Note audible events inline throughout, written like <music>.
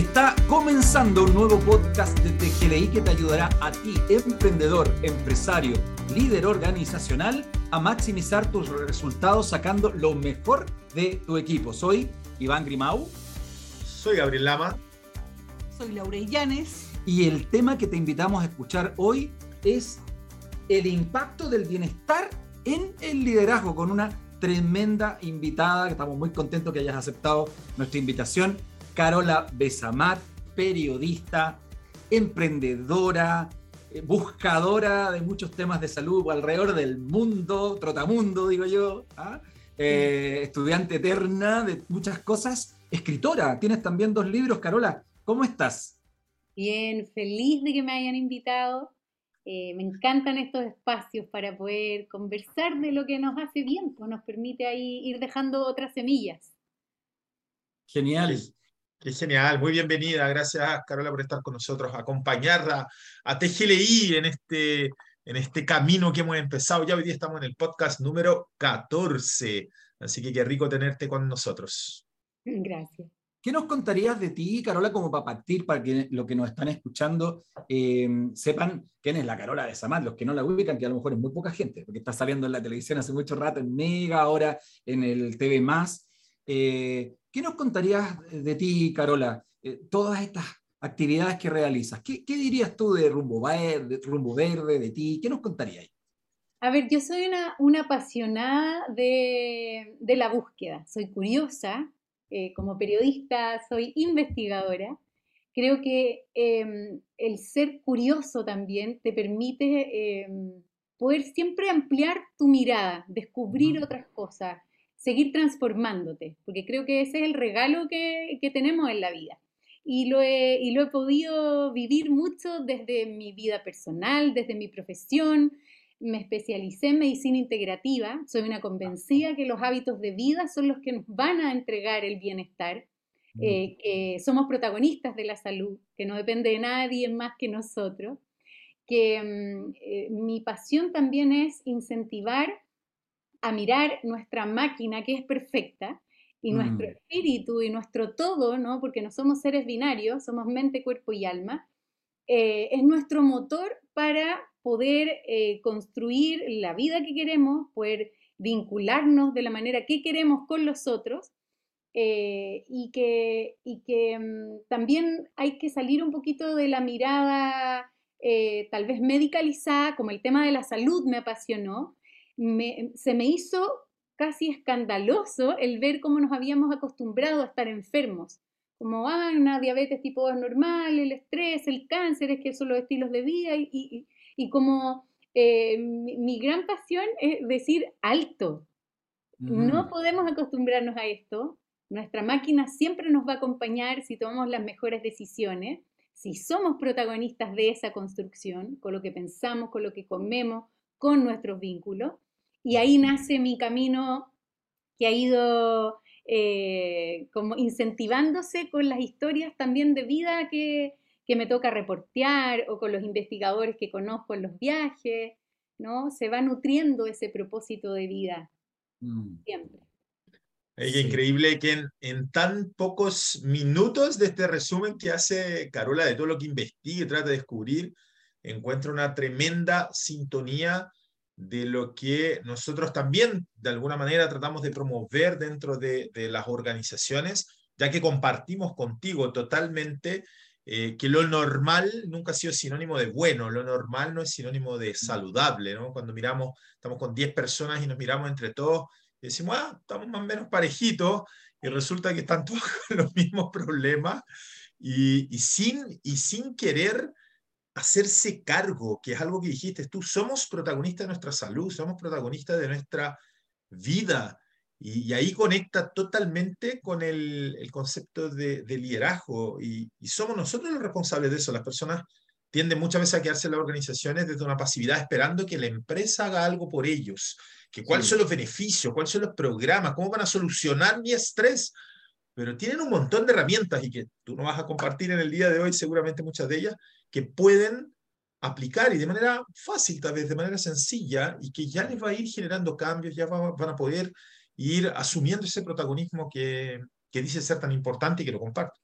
Está comenzando un nuevo podcast de TGLI que te ayudará a ti, emprendedor, empresario, líder organizacional, a maximizar tus resultados sacando lo mejor de tu equipo. Soy Iván Grimau. Soy Gabriel Lama. Soy Laura Illanes. Y el tema que te invitamos a escuchar hoy es el impacto del bienestar en el liderazgo con una tremenda invitada, que estamos muy contentos que hayas aceptado nuestra invitación. Carola Besamat, periodista, emprendedora, eh, buscadora de muchos temas de salud alrededor del mundo, trotamundo, digo yo, ¿ah? eh, estudiante eterna de muchas cosas, escritora. Tienes también dos libros, Carola. ¿Cómo estás? Bien, feliz de que me hayan invitado. Eh, me encantan estos espacios para poder conversar de lo que nos hace bien, pues nos permite ahí ir dejando otras semillas. Genial. Qué genial, muy bienvenida. Gracias, Carola, por estar con nosotros, acompañar a, TGLI en este, en este camino que hemos empezado. Ya hoy día estamos en el podcast número 14, así que qué rico tenerte con nosotros. Gracias. ¿Qué nos contarías de ti, Carola, como para partir, para que los que nos están escuchando eh, sepan quién es la Carola de Samad, los que no la ubican, que a lo mejor es muy poca gente, porque está saliendo en la televisión hace mucho rato, en Mega, ahora en el TV+. Eh, ¿Qué nos contarías de ti, Carola? Eh, todas estas actividades que realizas. ¿Qué, dirías tú de Rumbo Verde, de Rumbo Verde, de ti? ¿Qué nos contarías? A ver, yo soy una, una apasionada de, de, la búsqueda. Soy curiosa, eh, como periodista, soy investigadora. Creo que em, el ser curioso también te permite em, poder siempre ampliar tu mirada, descubrir otras cosas, seguir transformándote, porque creo que ese es el regalo que, tenemos en la vida. Y lo, he, y lo he podido vivir mucho desde mi vida personal, desde mi profesión. Me especialicé en medicina integrativa. Soy una convencida que los hábitos de vida son los que nos van a entregar el bienestar. Eh, que somos protagonistas de la salud, que no depende de nadie más que nosotros. Que mm, eh, mi pasión también es incentivar a mirar nuestra máquina que es perfecta y nuestro mm. espíritu y nuestro todo, ¿no? porque no somos seres binarios, somos mente, cuerpo y alma, eh, es nuestro motor para poder eh, construir la vida que queremos, poder vincularnos de la manera que queremos con los otros eh, y que, y que mm, también hay que salir un poquito de la mirada tal vez medicalizada, como el tema de la salud me apasionó, se me hizo casi escandaloso el ver cómo nos habíamos acostumbrado a estar enfermos. Como, ah, una diabetes tipo 2 normal, el estrés, el cáncer, es que son los estilos de vida y, y, como eh, mi, gran pasión es decir alto. No podemos acostumbrarnos a esto. Nuestra máquina siempre nos va a acompañar si tomamos las mejores decisiones, si somos protagonistas de esa construcción, con lo que pensamos, con lo que comemos, con nuestros vínculos. Y ahí nace mi camino que ha ido eh, como incentivándose con las historias también de vida que, me toca reportear o con los investigadores que conozco en los viajes, ¿no? Se va nutriendo ese propósito de vida mm. siempre. Es increíble que en, en, tan pocos minutos de este resumen que hace Carola de todo lo que investiga y trata de descubrir, encuentra una tremenda sintonía de lo que nosotros también de alguna manera tratamos de promover dentro de, las organizaciones, ya que compartimos contigo totalmente eh, que lo normal nunca ha sido sinónimo de bueno, lo normal no es sinónimo de saludable, ¿no? Cuando miramos, estamos con 10 personas y nos miramos entre todos y decimos, ah, estamos más o menos parejitos y resulta que están <laughs> todos con los mismos problemas y, y, sin, y sin querer hacerse cargo, que es algo que dijiste tú, somos protagonistas de nuestra salud, somos protagonistas de nuestra vida. Y, ahí conecta totalmente con el, concepto de, liderazgo y, somos nosotros los responsables de eso. Las personas tienden muchas veces a quedarse en las organizaciones desde una pasividad esperando que la empresa haga algo por ellos, que cuáles son los beneficios, cuáles son los programas, cómo van a solucionar mi estrés. Pero tienen un montón de herramientas y que tú no vas a compartir en el día de hoy, seguramente muchas de ellas, que pueden aplicar y de manera fácil, tal vez de manera sencilla, y que ya les va a ir generando cambios, ya van a poder ir asumiendo ese protagonismo que, que dice ser tan importante y que lo comparto.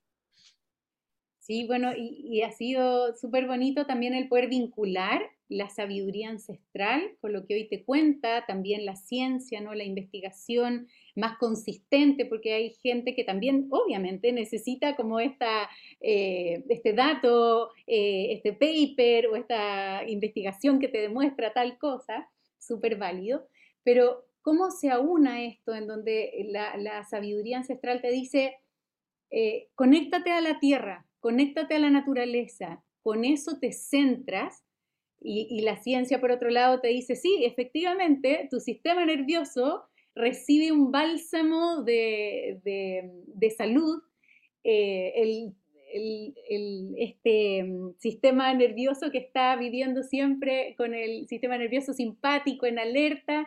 Sí, bueno, y, ha sido súper bonito también el poder vincular la sabiduría ancestral con lo que hoy te cuenta, también la ciencia, ¿no? La investigación más consistente, porque hay gente que también obviamente necesita como esta, eh, este dato, eh, este paper o esta investigación que te demuestra tal cosa, súper válido, pero ¿cómo se aúna esto en donde la, sabiduría ancestral te dice, eh, conéctate a la tierra, conéctate a la naturaleza, con eso te centras y, la ciencia por otro lado te dice, sí, efectivamente, tu sistema nervioso recibe un bálsamo de, salud, eh, el, este mm, sistema nervioso que está viviendo siempre con el sistema nervioso simpático en alerta,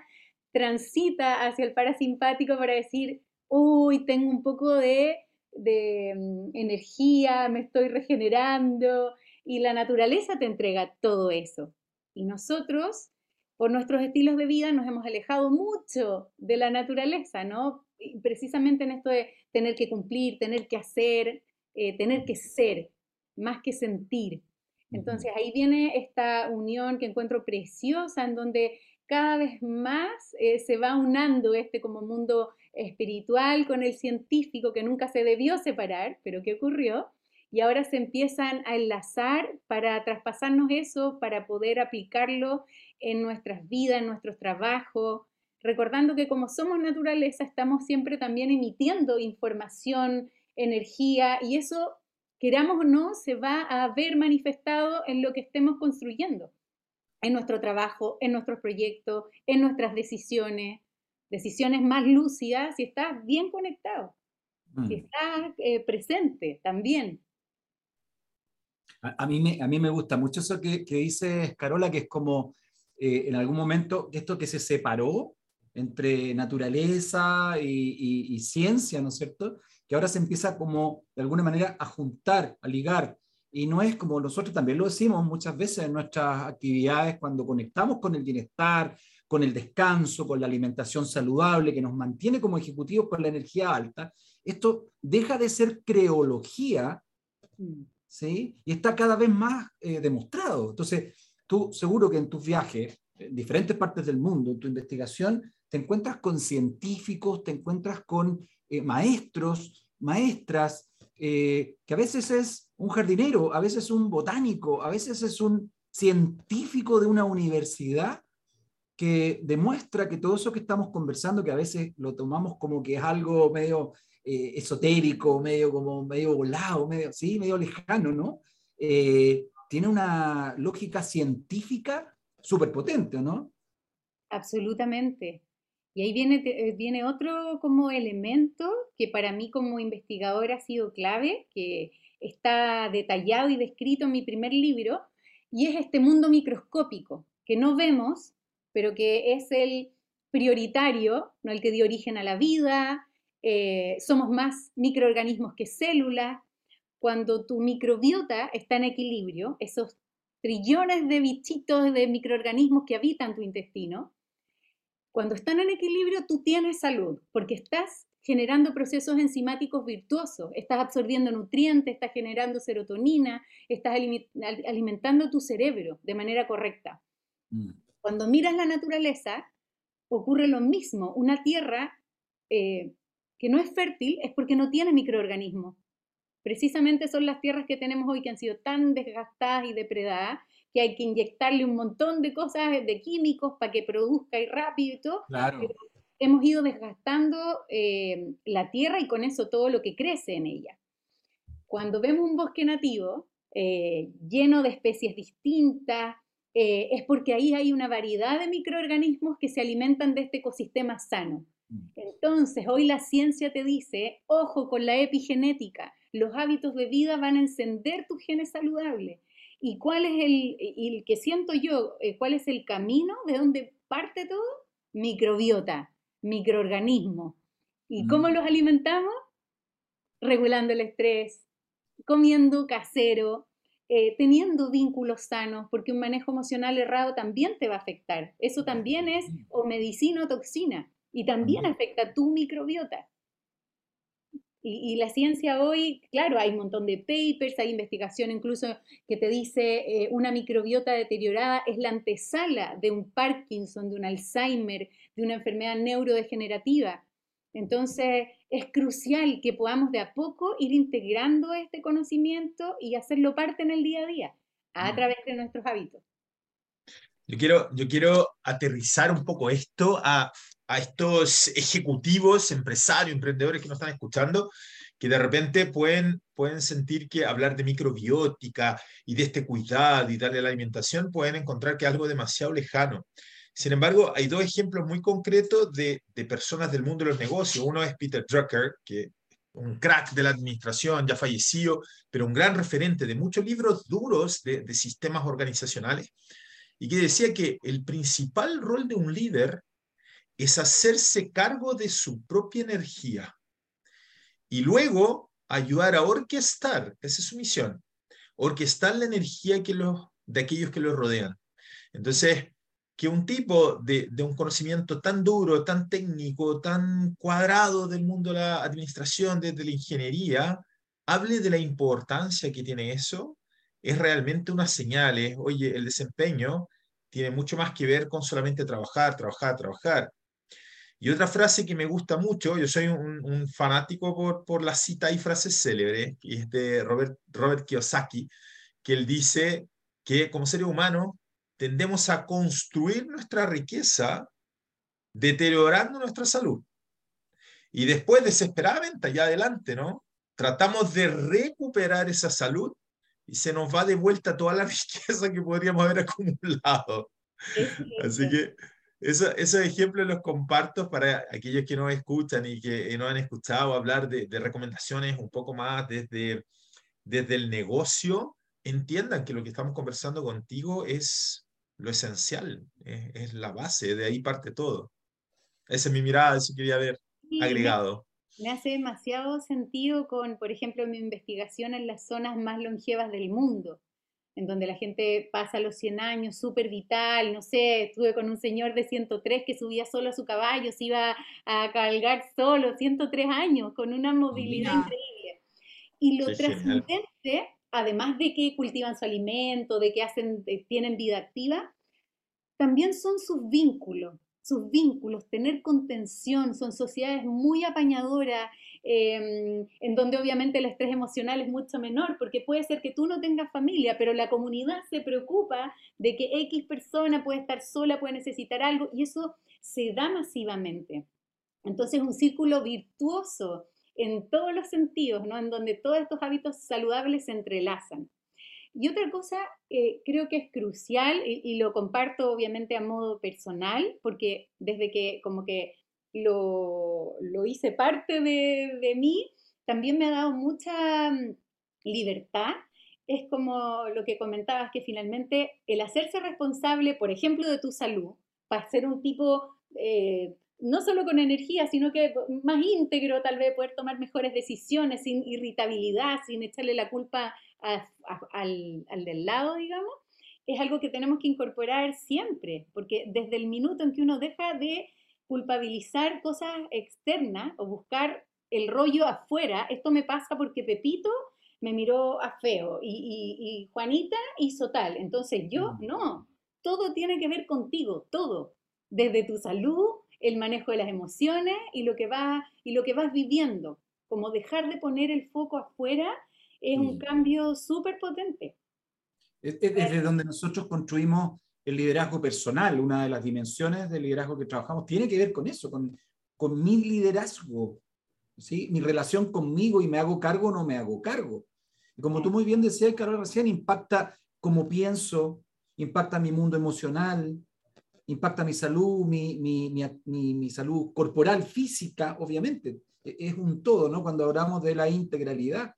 transita hacia el parasimpático para decir, uy, tengo un poco de de mm, energía, me estoy regenerando y la naturaleza te entrega todo eso. Y nosotros, por nuestros estilos de vida, nos hemos alejado mucho de la naturaleza, ¿no? precisamente en esto de tener que cumplir, tener que hacer, eh, tener que ser, más que sentir. Entonces ahí viene esta unión que encuentro preciosa, en donde cada vez más eh, se va unando este como mundo espiritual con el científico que nunca se debió separar, pero ¿qué ocurrió? Y ahora se empiezan a enlazar para traspasarnos eso, para poder aplicarlo en nuestras vidas, en nuestros trabajos, recordando que como somos naturaleza, estamos siempre también emitiendo información, energía, y eso, queramos o no, se va a ver manifestado en lo que estemos construyendo en nuestro trabajo, en nuestros proyectos, en nuestras decisiones, decisiones más lúcidas si estás bien conectado, si mm. estás eh, presente también. A, mí me, a mí me gusta mucho eso que, que dices, Carola, que es como eh, en algún momento esto que se separó entre naturaleza y, y, ciencia, ¿no es cierto? Que ahora se empieza como de alguna manera a juntar, a ligar, y no es como nosotros también lo decimos muchas veces en nuestras actividades cuando conectamos con el bienestar, con el descanso, con la alimentación saludable que nos mantiene como ejecutivos con la energía alta, esto deja de ser creología, ¿sí? Y está cada vez más eh, demostrado. Entonces, tú seguro que en tus viajes, en diferentes partes del mundo, en tu investigación, te encuentras con científicos, te encuentras con eh, maestros, maestras, eh, que a veces es un jardinero, a veces un botánico, a veces es un científico de una universidad que demuestra que todo eso que estamos conversando, que a veces lo tomamos como que es algo medio eh, esotérico, medio como medio volado, medio, ¿sí? medio lejano, ¿no? Tiene una lógica científica súper potente, ¿no? Absolutamente. Y ahí viene, eh, viene otro como elemento que para mí como investigadora ha sido clave, que está detallado y descrito en mi primer libro, y es este mundo microscópico que no vemos, pero que es el prioritario, ¿no? el que dio origen a la vida, eh, somos más microorganismos que células. Cuando tu microbiota está en equilibrio, esos trillones de bichitos, de microorganismos que habitan tu intestino, cuando están en equilibrio, tú tienes salud, porque estás generando procesos enzimáticos virtuosos, estás absorbiendo nutrientes, estás generando serotonina, estás alimentando tu cerebro de manera correcta. Mm. Cuando miras la naturaleza, ocurre lo mismo. Una tierra eh, que no es fértil es porque no tiene microorganismos. Precisamente son las tierras que tenemos hoy que han sido tan desgastadas y depredadas que hay que inyectarle un montón de cosas, de químicos para que produzca y rápido y todo. Claro. hemos ido desgastando eh, la tierra y con eso todo lo que crece en ella. Cuando vemos un bosque nativo eh, lleno de especies distintas, eh, es porque ahí hay una variedad de microorganismos que se alimentan de este ecosistema sano. Entonces, hoy la ciencia te dice, ojo con la epigenética, los hábitos de vida van a encender tus genes saludables. ¿Y cuál es el, el que siento yo, eh, cuál es el camino de donde parte todo? Microbiota, microorganismos. ¿Y cómo mm. los alimentamos? Regulando el estrés, comiendo casero, eh, teniendo vínculos sanos, porque un manejo emocional errado también te va a afectar. Eso también es o medicina o toxina y también afecta tu microbiota. Y, la ciencia hoy, claro, hay un montón de papers, hay investigación incluso que te dice eh, una microbiota deteriorada es la antesala de un Parkinson, de un Alzheimer, de una enfermedad neurodegenerativa. Entonces, es crucial que podamos de a poco ir integrando este conocimiento y hacerlo parte en el día a día, a través de nuestros hábitos. Yo quiero, yo quiero aterrizar un poco esto a, a estos ejecutivos, empresarios, emprendedores que nos están escuchando, que de repente pueden, pueden sentir que hablar de microbiótica y de este cuidado y darle la alimentación, pueden encontrar que es algo demasiado lejano. Sin embargo, hay dos ejemplos muy concretos de, de personas del mundo de los negocios. Uno es Peter Drucker, que un crack de la administración, ya fallecido, pero un gran referente de muchos libros duros de, de sistemas organizacionales, y que decía que el principal rol de un líder es hacerse cargo de su propia energía y luego ayudar a orquestar, esa es su misión, orquestar la energía que los, de aquellos que los rodean. Entonces, que un tipo de, un conocimiento tan duro, tan técnico, tan cuadrado del mundo de la administración, desde la ingeniería, hable de la importancia que tiene eso, es realmente una señal. oye, el desempeño tiene mucho más que ver con solamente trabajar, trabajar, trabajar. Y otra frase que me gusta mucho, yo soy un, fanático por, por la cita y frases célebres, y es de Robert, Robert Kiyosaki, que él dice que como seres humanos tendemos a construir nuestra riqueza deteriorando nuestra salud. Y después, desesperadamente, allá adelante, ¿no? Tratamos de recuperar esa salud y se nos va de vuelta toda la <laughs> riqueza que podríamos haber acumulado. Así que eso, esos ejemplos los comparto para aquellos que no escuchan y que no han escuchado hablar de, recomendaciones un poco más desde, desde el negocio. Entiendan que lo que estamos conversando contigo es lo esencial, es, la base, de ahí parte todo. Esa es mi mirada, eso quería haber agregado. Me hace demasiado sentido con, por ejemplo, mi investigación en las zonas más longevas del mundo en donde la gente pasa los 100 años súper vital, no sé, estuve con un señor de 103 que subía solo a su caballo, se iba a cabalgar solo, 103 años, con una movilidad increíble. Y lo trascendente, además de que cultivan su alimento, de que hacen, tienen vida activa, también son sus vínculos, sus vínculos, tener contención, son sociedades muy apañadoras, Em, en donde obviamente el estrés emocional es mucho menor, porque puede ser que tú no tengas familia, pero la comunidad se preocupa de que X persona puede estar sola, puede necesitar algo, y eso se da masivamente. Entonces, un círculo virtuoso en todos los sentidos, ¿no? En donde todos estos hábitos saludables se entrelazan. Y otra cosa eh, creo que es crucial y, y, lo comparto obviamente a modo personal, porque desde que como que lo, hice parte de, mí, también me ha dado mucha mm, libertad. Es como lo que comentabas, que finalmente el hacerse responsable, por ejemplo, de tu salud, para ser un tipo eh, no solo con energía, sino que más íntegro, tal vez poder tomar mejores decisiones sin irritabilidad, sin echarle la culpa al, al, del lado, digamos, es algo que tenemos que incorporar siempre, porque desde el minuto en que uno deja de culpabilizar cosas externas o buscar el rollo afuera. Esto me pasa porque Pepito me miró a feo y, Juanita hizo tal. Entonces yo mm. no, todo tiene que ver contigo, todo, desde tu salud, el manejo de las emociones y lo que, va, y lo que vas viviendo. Como dejar de poner el foco afuera es un cambio súper potente. Es, desde donde nosotros construimos el liderazgo personal, una de las dimensiones del liderazgo que trabajamos, tiene que ver con eso, con, con mi liderazgo, ¿sí? mi relación conmigo y me hago cargo o no me hago cargo. Y como tú muy bien decías, Carol, recién impacta cómo pienso, impacta mi mundo emocional, impacta mi salud, mi, mi, mi, mi, salud corporal, física, obviamente. E, es un todo, ¿no? Cuando hablamos de la integralidad,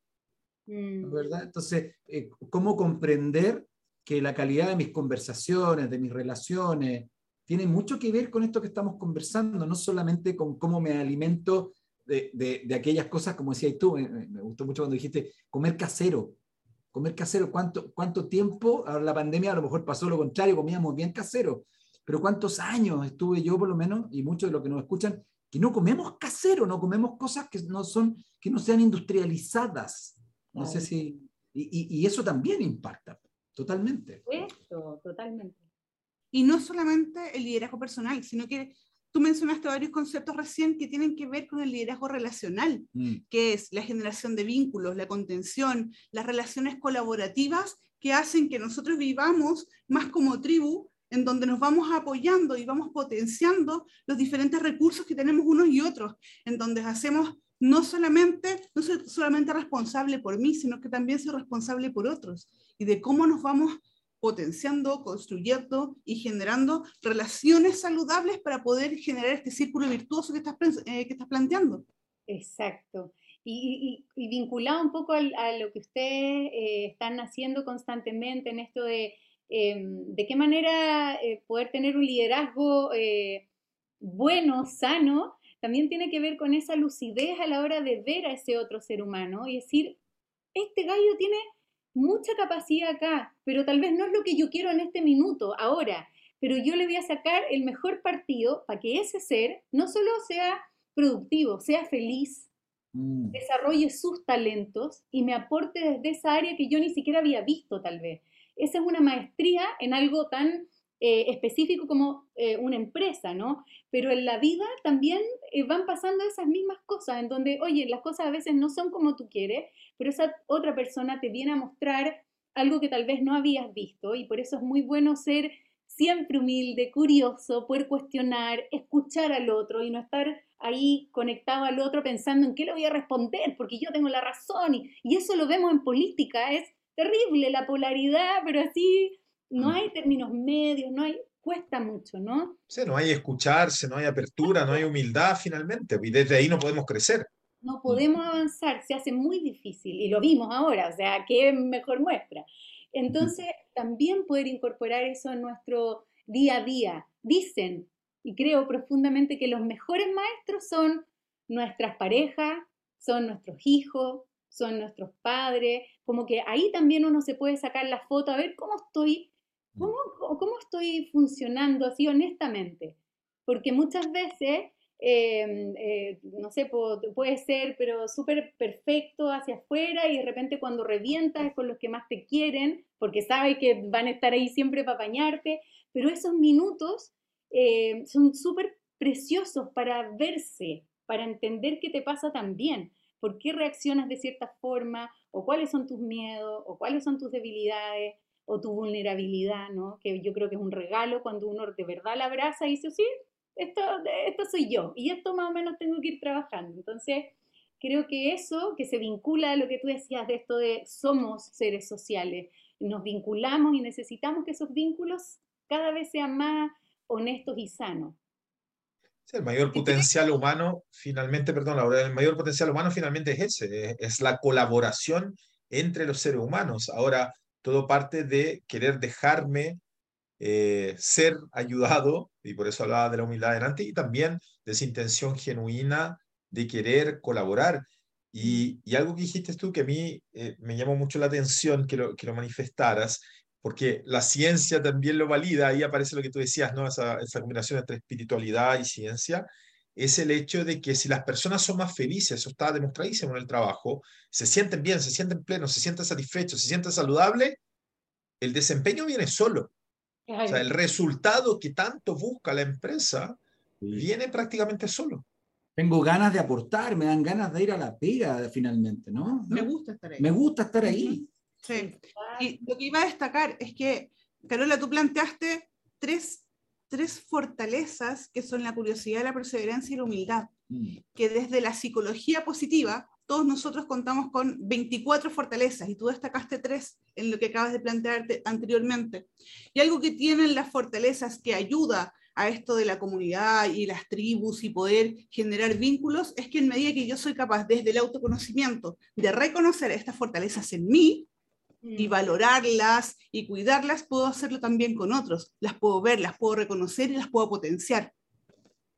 mm. ¿verdad? Entonces, eh, ¿cómo comprender que la calidad de mis conversaciones, de mis relaciones, tiene mucho que ver con esto que estamos conversando, no solamente con cómo me alimento de, de, aquellas cosas, como decías tú, me, gustó mucho cuando dijiste comer casero. Comer casero, ¿cuánto, cuánto tiempo? Ahora la pandemia a lo mejor pasó lo contrario, comíamos bien casero, pero ¿cuántos años estuve yo por lo menos, y muchos de los que nos escuchan, que no comemos casero, no comemos cosas que no, son, que no sean industrializadas. No sé si... Y, y, eso también impacta, totalmente. Eso, totalmente. Y no solamente el liderazgo personal, sino que tú mencionaste varios conceptos recién que tienen que ver con el liderazgo relacional, mm. que es la generación de vínculos, la contención, las relaciones colaborativas que hacen que nosotros vivamos más como tribu en donde nos vamos apoyando y vamos potenciando los diferentes recursos que tenemos unos y otros, en donde hacemos no solamente, no soy solamente responsable por mí, sino que también soy responsable por otros, y de cómo nos vamos potenciando, construyendo y generando relaciones saludables para poder generar este círculo virtuoso que estás, eh, que estás planteando. Exacto. Y, vinculado un poco a lo que ustedes eh, están haciendo constantemente en esto de Em, de qué manera eh, poder tener un liderazgo eh, bueno, sano, también tiene que ver con esa lucidez a la hora de ver a ese otro ser humano y decir, este gallo tiene mucha capacidad acá, pero tal vez no es lo que yo quiero en este minuto, ahora, pero yo le voy a sacar el mejor partido para que ese ser no solo sea productivo, sea feliz, mm. desarrolle sus talentos y me aporte desde esa área que yo ni siquiera había visto tal vez esa es una maestría en algo tan eh, específico como eh, una empresa, ¿no? Pero en la vida también eh, van pasando esas mismas cosas, en donde, oye, las cosas a veces no son como tú quieres, pero esa otra persona te viene a mostrar algo que tal vez no habías visto y por eso es muy bueno ser siempre humilde, curioso, poder cuestionar, escuchar al otro y no estar ahí conectado al otro pensando en qué le voy a responder porque yo tengo la razón y, y eso lo vemos en política, es terrible la polaridad, pero así no mm. hay términos medios, no hay, cuesta mucho, ¿no? Sí, no hay escucharse, no hay apertura, no hay humildad finalmente, y desde ahí no podemos crecer. No podemos avanzar, se hace muy difícil, y lo vimos ahora, o sea, qué mejor muestra. Entonces, también poder incorporar eso en nuestro día a día. Dicen, y creo profundamente que los mejores maestros son nuestras parejas, son nuestros hijos, son nuestros padres, como que ahí también uno se puede sacar la foto a ver cómo estoy, mm. cómo, cómo estoy funcionando así honestamente. Porque muchas veces, em, eh, no sé, puede ser, pero súper perfecto hacia afuera y de repente cuando revientas es con los que más te quieren, porque sabes que van a estar ahí siempre para apañarte, pero esos minutos eh, son súper preciosos para verse, para entender qué te pasa también por qué reaccionas de cierta forma, o cuáles son tus miedos, o cuáles son tus debilidades, o tu vulnerabilidad, ¿no? Que yo creo que es un regalo cuando uno de verdad la abraza y dice, sí, esto, esto soy yo, y esto más o menos tengo que ir trabajando. Entonces, creo que eso, que se vincula a lo que tú decías de esto de somos seres sociales, nos vinculamos y necesitamos que esos vínculos cada vez sean más honestos y sanos el mayor potencial humano, finalmente, perdón, Laura, el mayor potencial humano finalmente es ese, es la colaboración entre los seres humanos. Ahora, todo parte de querer dejarme eh, ser ayudado, y por eso hablaba de la humildad delante, y también de esa intención genuina de querer colaborar. Y, algo que dijiste tú que a mí eh, me llamó mucho la atención que lo, que lo manifestaras, porque la ciencia también lo valida, ahí aparece lo que tú decías, ¿no? Esa, esa, combinación entre espiritualidad y ciencia, es el hecho de que si las personas son más felices, eso está demostradísimo en el trabajo, se sienten bien, se sienten plenos, se sienten satisfechos, se sienten saludables, el desempeño viene solo. O sea, el resultado que tanto busca la empresa viene prácticamente solo. Tengo ganas de aportar, me dan ganas de ir a la pega finalmente, ¿no? Me gusta estar ahí. Me gusta estar ahí. Sí. Y lo que iba a destacar es que, Carola, tú planteaste tres, tres fortalezas que son la curiosidad, la perseverancia y la humildad, mm. que desde la psicología positiva, todos nosotros contamos con 24 fortalezas y tú destacaste tres en lo que acabas de plantearte anteriormente. Y algo que tienen las fortalezas que ayuda a esto de la comunidad y las tribus y poder generar vínculos es que en medida que yo soy capaz desde el autoconocimiento de reconocer estas fortalezas en mí, y mm. valorarlas y cuidarlas, puedo hacerlo también con otros. Las puedo ver, las puedo reconocer y las puedo potenciar.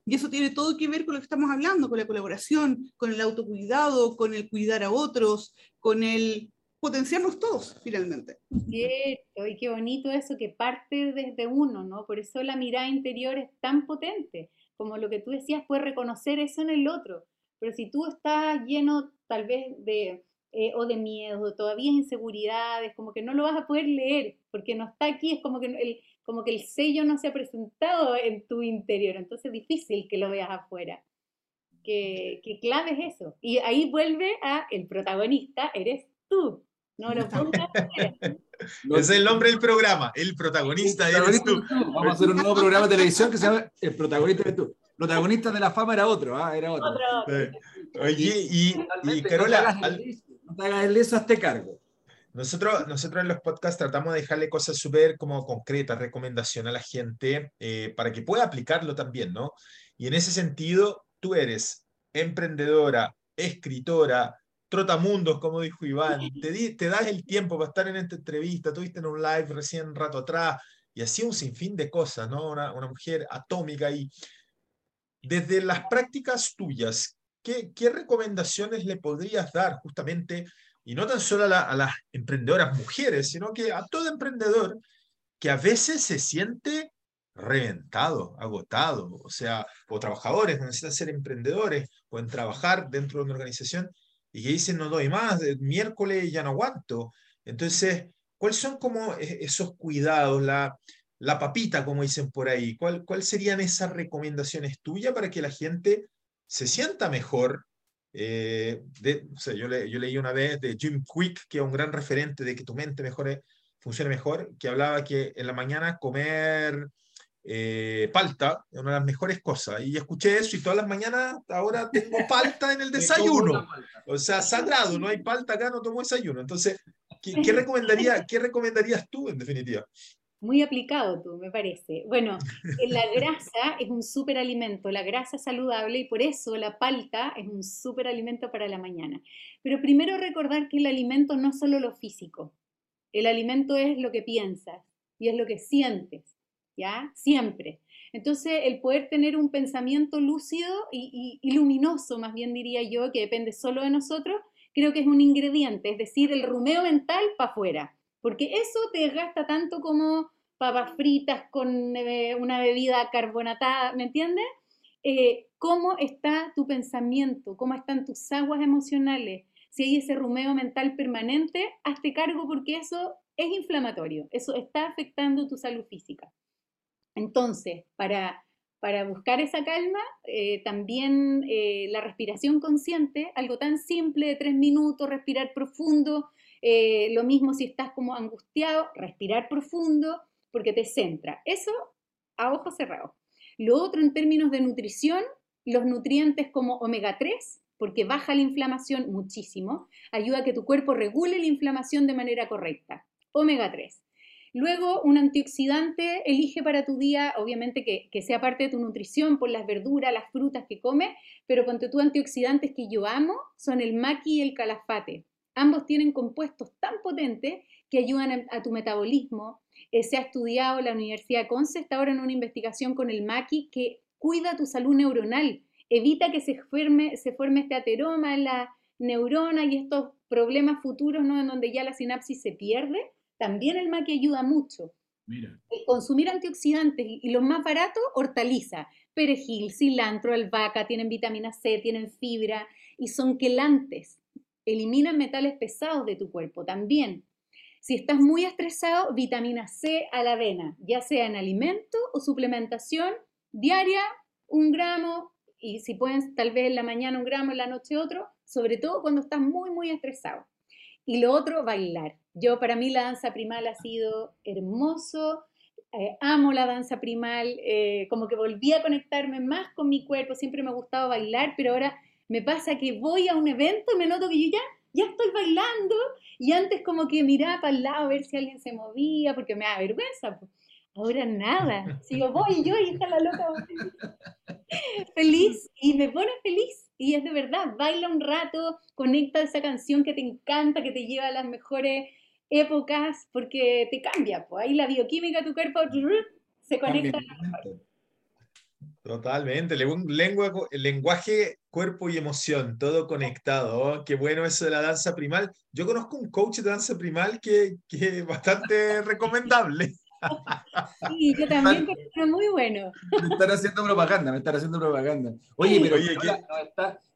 Y eso tiene todo que ver con lo que estamos hablando, con la colaboración, con el autocuidado, con el cuidar a otros, con el potenciarnos todos, finalmente. Cierto, y qué bonito eso que parte desde uno, ¿no? Por eso la mirada interior es tan potente, como lo que tú decías, puedes reconocer eso en el otro. Pero si tú estás lleno tal vez de, eh, o de miedo, todavía inseguridades, como que no lo vas a poder leer, porque no está aquí, es como que el, como que el sello no se ha presentado en tu interior, entonces es difícil que lo veas afuera. ¿Qué, qué clave es eso? Y ahí vuelve a el protagonista, eres tú. No lo pongas <laughs> es el nombre del programa, el protagonista, eres tú. Vamos a hacer un nuevo programa de televisión que se llama El protagonista eres tú. Protagonista de la fama era otro, ¿ah? era otro. Oye, y, y Carola... No el eso a este cargo. Nosotros, nosotros en los podcasts tratamos de dejarle cosas súper como concretas, recomendación a la gente eh, para que pueda aplicarlo también, ¿no? Y en ese sentido, tú eres emprendedora, escritora, trotamundos, como dijo Iván, <laughs> te, te das el tiempo para estar en esta entrevista, tuviste en un live recién un rato atrás, y así un sinfín de cosas, ¿no? Una, una mujer atómica y desde las prácticas tuyas, ¿qué, ¿qué recomendaciones le podrías dar justamente y no tan solo a, las emprendedoras mujeres, sino que a todo emprendedor que a veces se siente reventado, agotado, o sea, o trabajadores que necesitan ser emprendedores, pueden trabajar dentro de una organización y que dicen no doy más, el miércoles ya no aguanto. Entonces, ¿cuáles son como e, esos cuidados, la, la papita, como dicen por ahí? ¿Cuál, ¿Cuáles serían esas recomendaciones tuyas para que la gente se sienta mejor eh, de, yo, yo, leí una vez de Jim Quick, que es un gran referente de que tu mente mejore, funcione mejor, que hablaba que en la mañana comer eh, palta es una de las mejores cosas. Y escuché eso y todas las mañanas ahora tengo palta en el <laughs> desayuno. O sea, sagrado, no hay palta acá, no tomo desayuno. Entonces, ¿qué, qué, <laughs> recomendaría, ¿qué recomendarías tú en definitiva? Muy aplicado tú, me parece. Bueno, la grasa es un superalimento, la grasa saludable y por eso la palta es un superalimento para la mañana. Pero primero recordar que el alimento no es solo lo físico, el alimento es lo que piensas y es lo que sientes, ¿ya? Siempre. Entonces, el poder tener un pensamiento lúcido y, y, luminoso, más bien diría yo, que depende solo de nosotros, creo que es un ingrediente, es decir, el rumeo mental para afuera porque eso te gasta tanto como papas fritas con eh, una bebida carbonatada, ¿me entiendes? Eh, ¿Cómo está tu pensamiento? ¿Cómo están tus aguas emocionales? Si hay ese rumeo mental permanente, hazte cargo porque eso es inflamatorio, eso está afectando tu salud física. Entonces, para, buscar esa calma, eh, también la respiración consciente, algo tan simple de tres minutos, respirar profundo, lo mismo si estás como angustiado, respirar profundo porque te centra. Eso a ojos cerrados. Lo otro en términos de nutrición, los nutrientes como omega 3, porque baja la inflamación muchísimo, ayuda a que tu cuerpo regule la inflamación de manera correcta. Omega 3. Luego, un antioxidante, elige para tu día, obviamente que, que, sea parte de tu nutrición por las verduras, las frutas que comes, pero ponte tú antioxidantes que yo amo, son el maqui y el calafate. Ambos tienen compuestos tan potentes que ayudan a, tu metabolismo. Eh, se ha estudiado, la Universidad de Conce está ahora en una investigación con el maqui que cuida tu salud neuronal, evita que se forme, se forme este ateroma en la neurona y estos problemas futuros ¿no? en donde ya la sinapsis se pierde. También el maqui ayuda mucho. Mira. consumir antioxidantes y, los más baratos, hortaliza, perejil, cilantro, albahaca, tienen vitamina C, tienen fibra y son quelantes eliminan metales pesados de tu cuerpo también. Si estás muy estresado, vitamina C a la avena, ya sea en alimento o suplementación diaria, un gramo, y si pueden, tal vez en la mañana un gramo, en la noche otro, sobre todo cuando estás muy, muy estresado. Y lo otro, bailar. Yo, para mí, la danza primal ha sido hermoso. Eh, amo la danza primal, eh, como que volví a conectarme más con mi cuerpo, siempre me ha gustado bailar, pero ahora me pasa que voy a un evento y me noto que yo ya, ya estoy bailando y antes como que miraba para el lado a ver si alguien se movía porque me da vergüenza. Ahora nada. Sigo, voy yo y está la loca <laughs> feliz y me pone feliz. Y es de verdad, baila un rato, conecta esa canción que te encanta, que te lleva a las mejores épocas, porque te cambia. Pues ahí la bioquímica de tu cuerpo se conecta. Totalmente, lengua, lenguaje, cuerpo y emoción, todo conectado. Oh, qué bueno eso de la danza primal. Yo conozco un coach de danza primal que, que es bastante <laughs> recomendable. Sí, yo también pero muy bueno. Me están haciendo propaganda, me están haciendo propaganda. Oye, pero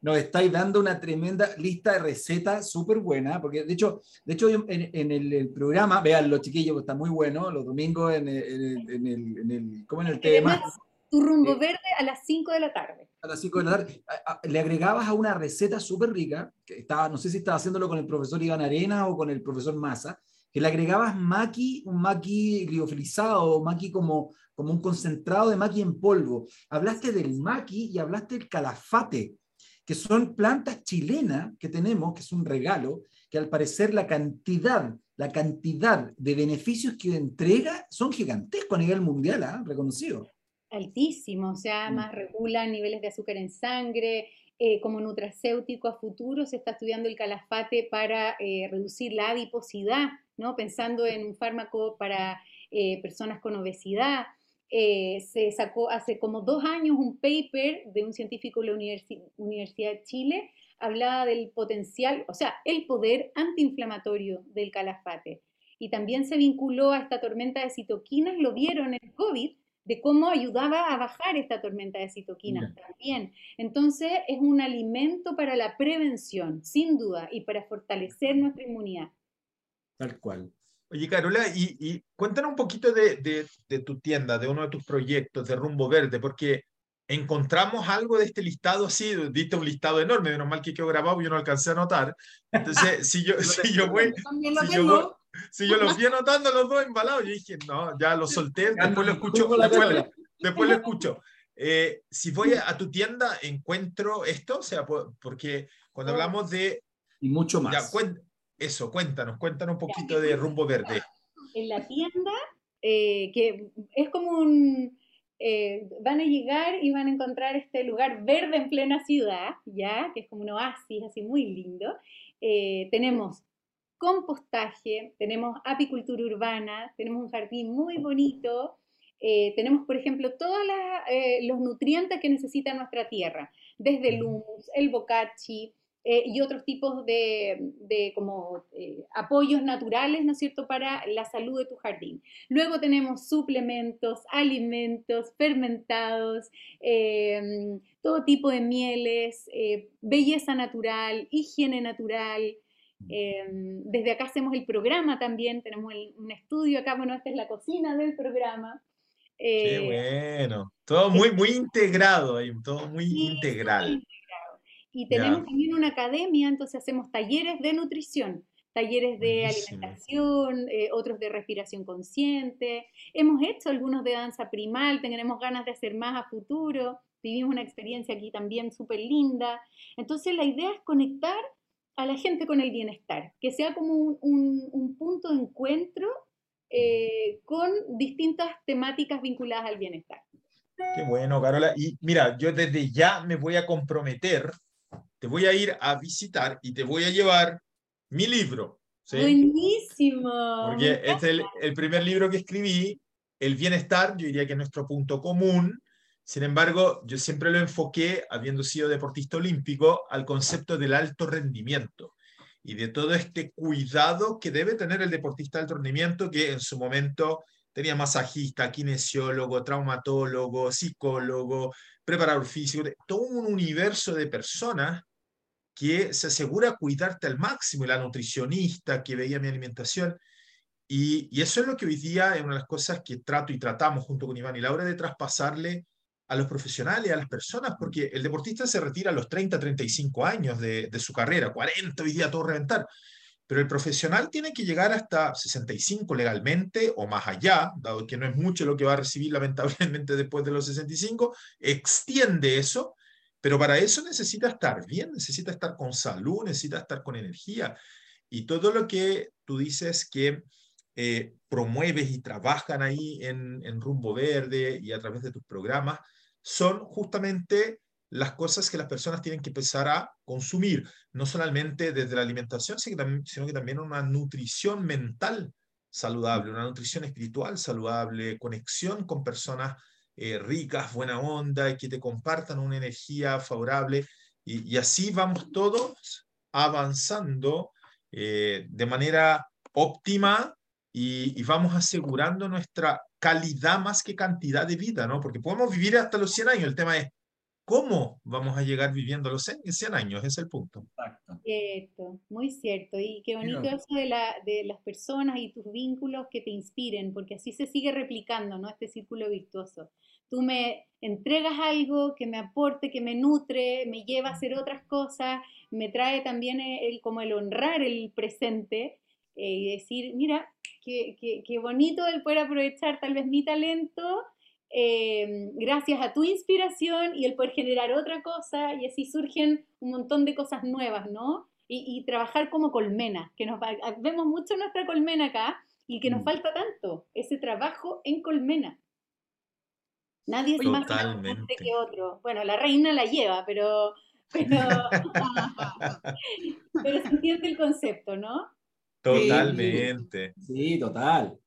nos, estáis dando una tremenda lista de recetas súper buena, porque de hecho, de hecho en, el, programa, vean los chiquillos, está muy bueno, los domingos en el, en el, ¿cómo en el tema? Tu rumbo verde a las 5 de la tarde. A las 5 de la tarde. Le agregabas a una receta súper rica, que estaba, no sé si estaba haciéndolo con el profesor Iván Arena o con el profesor Massa, que le agregabas maqui, un maqui liofilizado, maqui como, como un concentrado de maqui en polvo. Hablaste del maqui y hablaste del calafate, que son plantas chilenas que tenemos, que es un regalo, que al parecer la cantidad, la cantidad de beneficios que entrega son gigantescos a nivel mundial, ¿ah? reconocido. Altísimo, o sea, mm. más regulan niveles de azúcar en sangre, eh, como nutracéutico a futuro se está estudiando el calafate para eh, reducir la adiposidad, ¿no? pensando en un fármaco para eh, personas con obesidad. se sacó hace como dos años un paper de un científico de la Universidad de Chile, hablaba del potencial, o sea, el poder antiinflamatorio del calafate. Y también se vinculó a esta tormenta de citoquinas, lo vieron en el COVID, de cómo ayudaba a bajar esta tormenta de citoquinas también. Entonces, es un alimento para la prevención, sin duda, y para fortalecer nuestra inmunidad. Tal cual. Oye, Carola, y, cuéntanos un poquito de, tu tienda, de uno de tus proyectos de Rumbo Verde, porque encontramos algo de este listado así, diste un listado enorme, menos mal que quedó grabado, yo no alcancé a notar. Entonces, <laughs> si yo, si yo voy... Si yo voy si yo los vi anotando los dos embalados, yo dije, no, ya lo solté, después lo escucho, después, lo escucho. Eh, si voy a tu tienda, encuentro esto, o sea, porque cuando hablamos de... Y mucho más. eso, cuéntanos, cuéntanos un poquito de Rumbo Verde. En la tienda, eh, que es como un... Eh, van a llegar y van a encontrar este lugar verde en plena ciudad, ¿ya? Que es como un oasis así muy lindo. tenemos compostaje, tenemos apicultura urbana, tenemos un jardín muy bonito, eh, tenemos, por ejemplo, todos eh, los nutrientes que necesita nuestra tierra, desde el humus, el bocachi eh, y otros tipos de, como apoyos naturales, ¿no es cierto?, para la salud de tu jardín. Luego tenemos suplementos, alimentos, fermentados, todo tipo de mieles, belleza natural, higiene natural, Em, desde acá hacemos el programa también, tenemos un estudio acá, bueno, esta es la cocina del programa. Qué eh, bueno, todo muy, muy integrado, todo muy integral. Y tenemos también una academia, entonces hacemos talleres de nutrición, talleres de alimentación, eh, otros de respiración consciente. Hemos hecho algunos de danza primal, tenemos ganas de hacer más a futuro. Vivimos una experiencia aquí también súper linda. Entonces la idea es conectar a la gente con el bienestar, que sea como un, punto de encuentro eh, con distintas temáticas vinculadas al bienestar. Qué bueno, Carola. Y mira, yo desde ya me voy a comprometer, te voy a ir a visitar y te voy a llevar mi libro. Buenísimo. Porque este es el, primer libro que escribí, El bienestar, yo diría que es nuestro punto común, sin embargo, yo siempre lo enfoqué, habiendo sido deportista olímpico, al concepto del alto rendimiento y de todo este cuidado que debe tener el deportista de alto rendimiento, que en su momento tenía masajista, kinesiólogo, traumatólogo, psicólogo, preparador físico, todo un universo de personas que se asegura cuidarte al máximo, y la nutricionista que veía mi alimentación. Y, eso es lo que hoy día es una de las cosas que trato y tratamos junto con Iván y Laura de traspasarle a los profesionales, a las personas, porque el deportista se retira a los 30, 35 años de, su carrera, 40 hoy día todo reventar, pero el profesional tiene que llegar hasta 65 legalmente o más allá, dado que no es mucho lo que va a recibir <laughs> lamentablemente después de los 65, extiende eso, pero para eso necesita estar bien, necesita estar con salud, necesita estar con energía. Y todo lo que tú dices que eh, promueves y trabajan ahí en, en Rumbo Verde y a través de tus programas, son justamente las cosas que las personas tienen que empezar a consumir, no solamente desde la alimentación, sino que también una nutrición mental saludable, una nutrición espiritual saludable, conexión con personas eh, ricas, buena onda, y que te compartan una energía favorable. Y, así vamos todos avanzando eh, de manera óptima y, vamos asegurando nuestra calidad más que cantidad de vida, ¿no? Porque podemos vivir hasta los 100 años. El tema es cómo vamos a llegar viviendo los 100 años, ese es el punto. Exacto. Cierto, muy cierto. Y qué bonito eso de, la, de las personas y tus vínculos que te inspiren, porque así se sigue replicando, ¿no? Este círculo virtuoso. Tú me entregas algo que me aporte, que me nutre, me lleva a hacer otras cosas, me trae también el, como el honrar el presente eh, y decir, mira, qué, qué, bonito el poder aprovechar tal vez mi talento eh, gracias a tu inspiración y el poder generar otra cosa y así surgen un montón de cosas nuevas, ¿no? Y, trabajar como colmena, que nos vemos mucho nuestra colmena acá y que nos mm. falta tanto, ese trabajo en colmena. Nadie es más importante que otro. Bueno, la reina la lleva, pero, pero, <laughs> <laughs> pero se entiende el concepto, ¿no? Totalmente. Sí, total.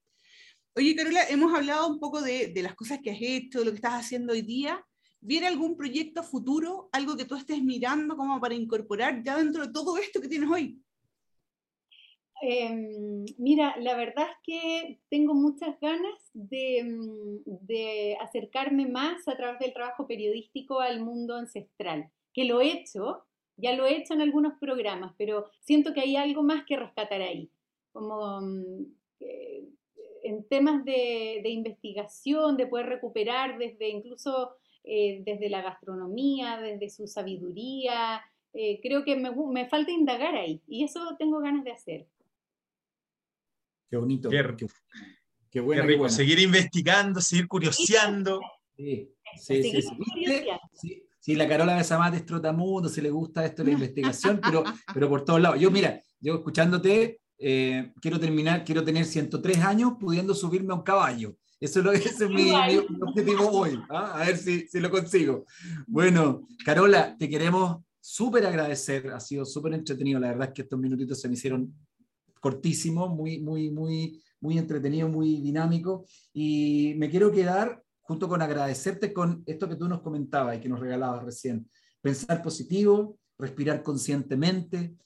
Oye, Carola, hemos hablado un poco de, las cosas que has hecho, de lo que estás haciendo hoy día. ¿Viene algún proyecto futuro, algo que tú estés mirando como para incorporar ya dentro de todo esto que tienes hoy? Em, mira, la verdad es que tengo muchas ganas de, mm, de, acercarme más a través del trabajo periodístico al mundo ancestral, que lo he hecho, ya lo he hecho en algunos programas, pero siento que hay algo más que rescatar ahí, como mm, en temas de, investigación, de poder recuperar desde incluso eh, desde la gastronomía, desde su sabiduría, eh, creo que me, me, falta indagar ahí y eso tengo ganas de hacer. Qué bonito. Qué, bueno. Seguir investigando, seguir curioseando. Sí, sí, sí, sí, la Carola de Samate es trotamundo, se le gusta esto de la <laughs> investigación, pero, pero por todos lados. Yo, mira, yo escuchándote, eh, quiero terminar, quiero tener 103 años pudiendo subirme a un caballo. Eso es, lo, <laughs> ese es mi, objetivo hoy. ¿ah? A ver si, si, lo consigo. Bueno, Carola, te queremos súper agradecer. Ha sido súper entretenido. La verdad es que estos minutitos se me hicieron cortísimos, muy, muy, muy, muy entretenido, muy dinámico. Y me quiero quedar junto con agradecerte con esto que tú nos comentabas y que nos regalabas recién. Pensar positivo, respirar conscientemente,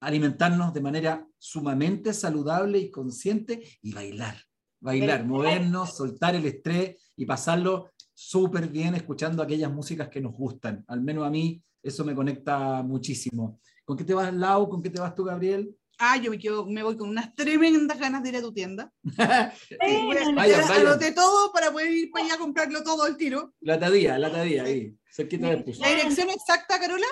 alimentarnos de manera sumamente saludable y consciente y bailar. Bailar, movernos, soltar el estrés y pasarlo súper bien escuchando aquellas músicas que nos gustan. Al menos a mí eso me conecta muchísimo. ¿Con qué te vas, Lau? ¿Con qué te vas tú, Gabriel? Ah, yo me, voy con unas tremendas ganas de ir a tu tienda. <laughs> Anoté todo para poder ir para allá a comprarlo todo al tiro. La tadía, la tadía, ahí, ¿La dirección exacta, Carola?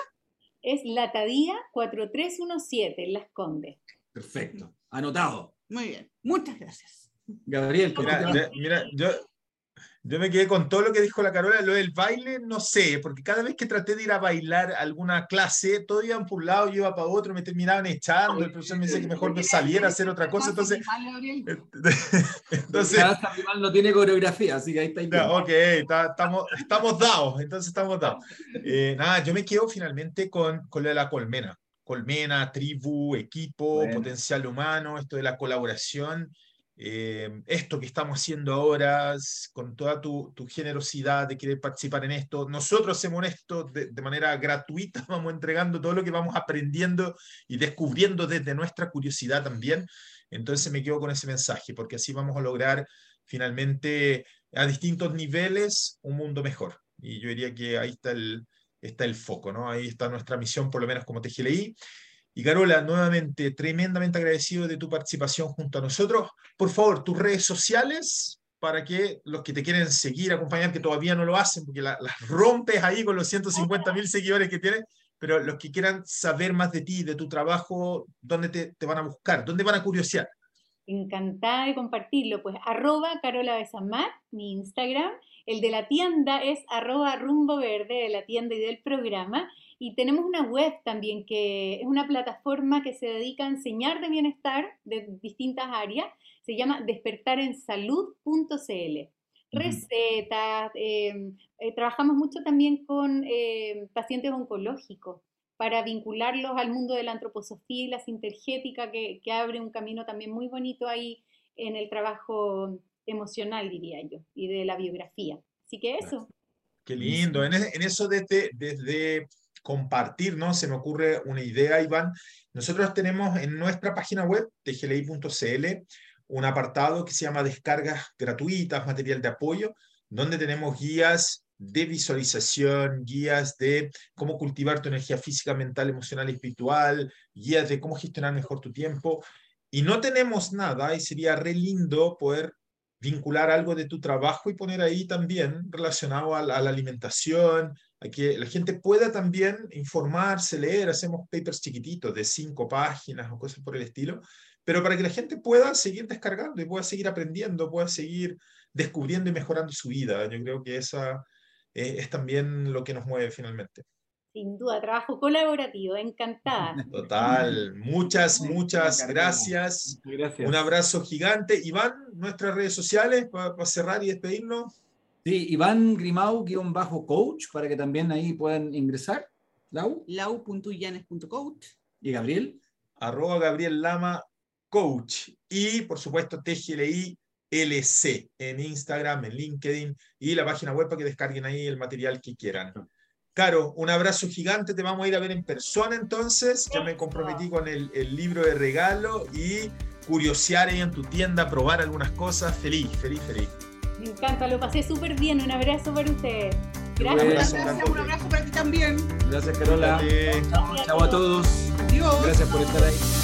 es Latadía 4317 en Las Condes. Perfecto, anotado. Muy bien, muchas gracias. Gabriel, mira, mira, yo, yo me quedé con todo lo que dijo la Carola, lo del baile, no sé, porque cada vez que traté de ir a bailar alguna clase, todo iban por un lado, yo iba para otro, me terminaban echando, el profesor me decía que mejor me saliera a hacer otra cosa, entonces... <laughs> entonces no tiene coreografía, así que ahí está. ok, estamos, estamos dados, entonces estamos dados. Eh, nada, yo me quedo finalmente con, con lo de la colmena. Colmena, tribu, equipo, potencial humano, esto de la colaboración eh, esto que estamos haciendo ahora, con toda tu, generosidad de querer participar en esto. Nosotros hacemos esto de, manera gratuita, <laughs> vamos entregando todo lo que vamos aprendiendo y descubriendo desde nuestra curiosidad también. Entonces me quedo con ese mensaje, porque así vamos a lograr finalmente a distintos niveles un mundo mejor. Y yo diría que ahí está el, está el foco, ¿no? Ahí está nuestra misión, por lo menos como TGLI. Y Carola, nuevamente, tremendamente agradecido de tu participación junto a nosotros. Por favor, tus redes sociales para que los que te quieren seguir, acompañar, que todavía no lo hacen, porque las rompes ahí con los 150 mil seguidores que tienes, pero los que quieran saber más de ti, de tu trabajo, ¿dónde te, te van a buscar? ¿Dónde van a curiosear? Encantada de compartirlo. Pues arroba Carola Besamar, mi Instagram. El de la tienda es arroba rumbo verde de la tienda y del programa. Y tenemos una web también que es una plataforma que se dedica a enseñar de bienestar de distintas áreas. Se llama despertarensalud.cl. Recetas, em, eh, trabajamos mucho también con em, pacientes oncológicos para vincularlos al mundo de la antroposofía y la sintergética, que, que, abre un camino también muy bonito ahí en el trabajo emocional, diría yo, y de la biografía. Así que eso. Qué lindo. En, en eso desde, desde compartir, ¿no? Se me ocurre una idea, Iván. Nosotros tenemos en nuestra página web, tgli.cl, un apartado que se llama descargas gratuitas, material de apoyo, donde tenemos guías de visualización, guías de cómo cultivar tu energía física, mental, emocional y espiritual, guías de cómo gestionar mejor tu tiempo. Y no tenemos nada y sería re lindo poder vincular algo de tu trabajo y poner ahí también relacionado a la, alimentación, a que la gente pueda también informarse, leer, hacemos papers chiquititos de cinco páginas o cosas por el estilo, pero para que la gente pueda seguir descargando y pueda seguir aprendiendo, pueda seguir descubriendo y mejorando su vida. Yo creo que esa eh, es también lo que nos mueve finalmente. Sin duda, trabajo colaborativo, encantada. <laughs> Total, muchas, muchas gracias. gracias. Un abrazo gigante. Iván, nuestras redes sociales para cerrar y despedirnos. Sí, Iván Grimau-coach para que también ahí puedan ingresar. Lau. Lau.illanes.coach. ¿Y Gabriel? Arroba Gabriel Lama Coach. Y por supuesto TGLI LC en Instagram, en LinkedIn y la página web para que descarguen ahí el material que quieran. Caro, un abrazo gigante, te vamos a ir a ver en persona entonces. Ya me comprometí con el, libro de regalo y curiosear ahí en tu tienda, probar algunas cosas. Feliz, feliz, feliz. Me encanta, lo pasé súper bien. Un abrazo para ustedes. Gracias. Un abrazo, para ti también. Gracias, Carola. Chao, a todos. Gracias por estar ahí.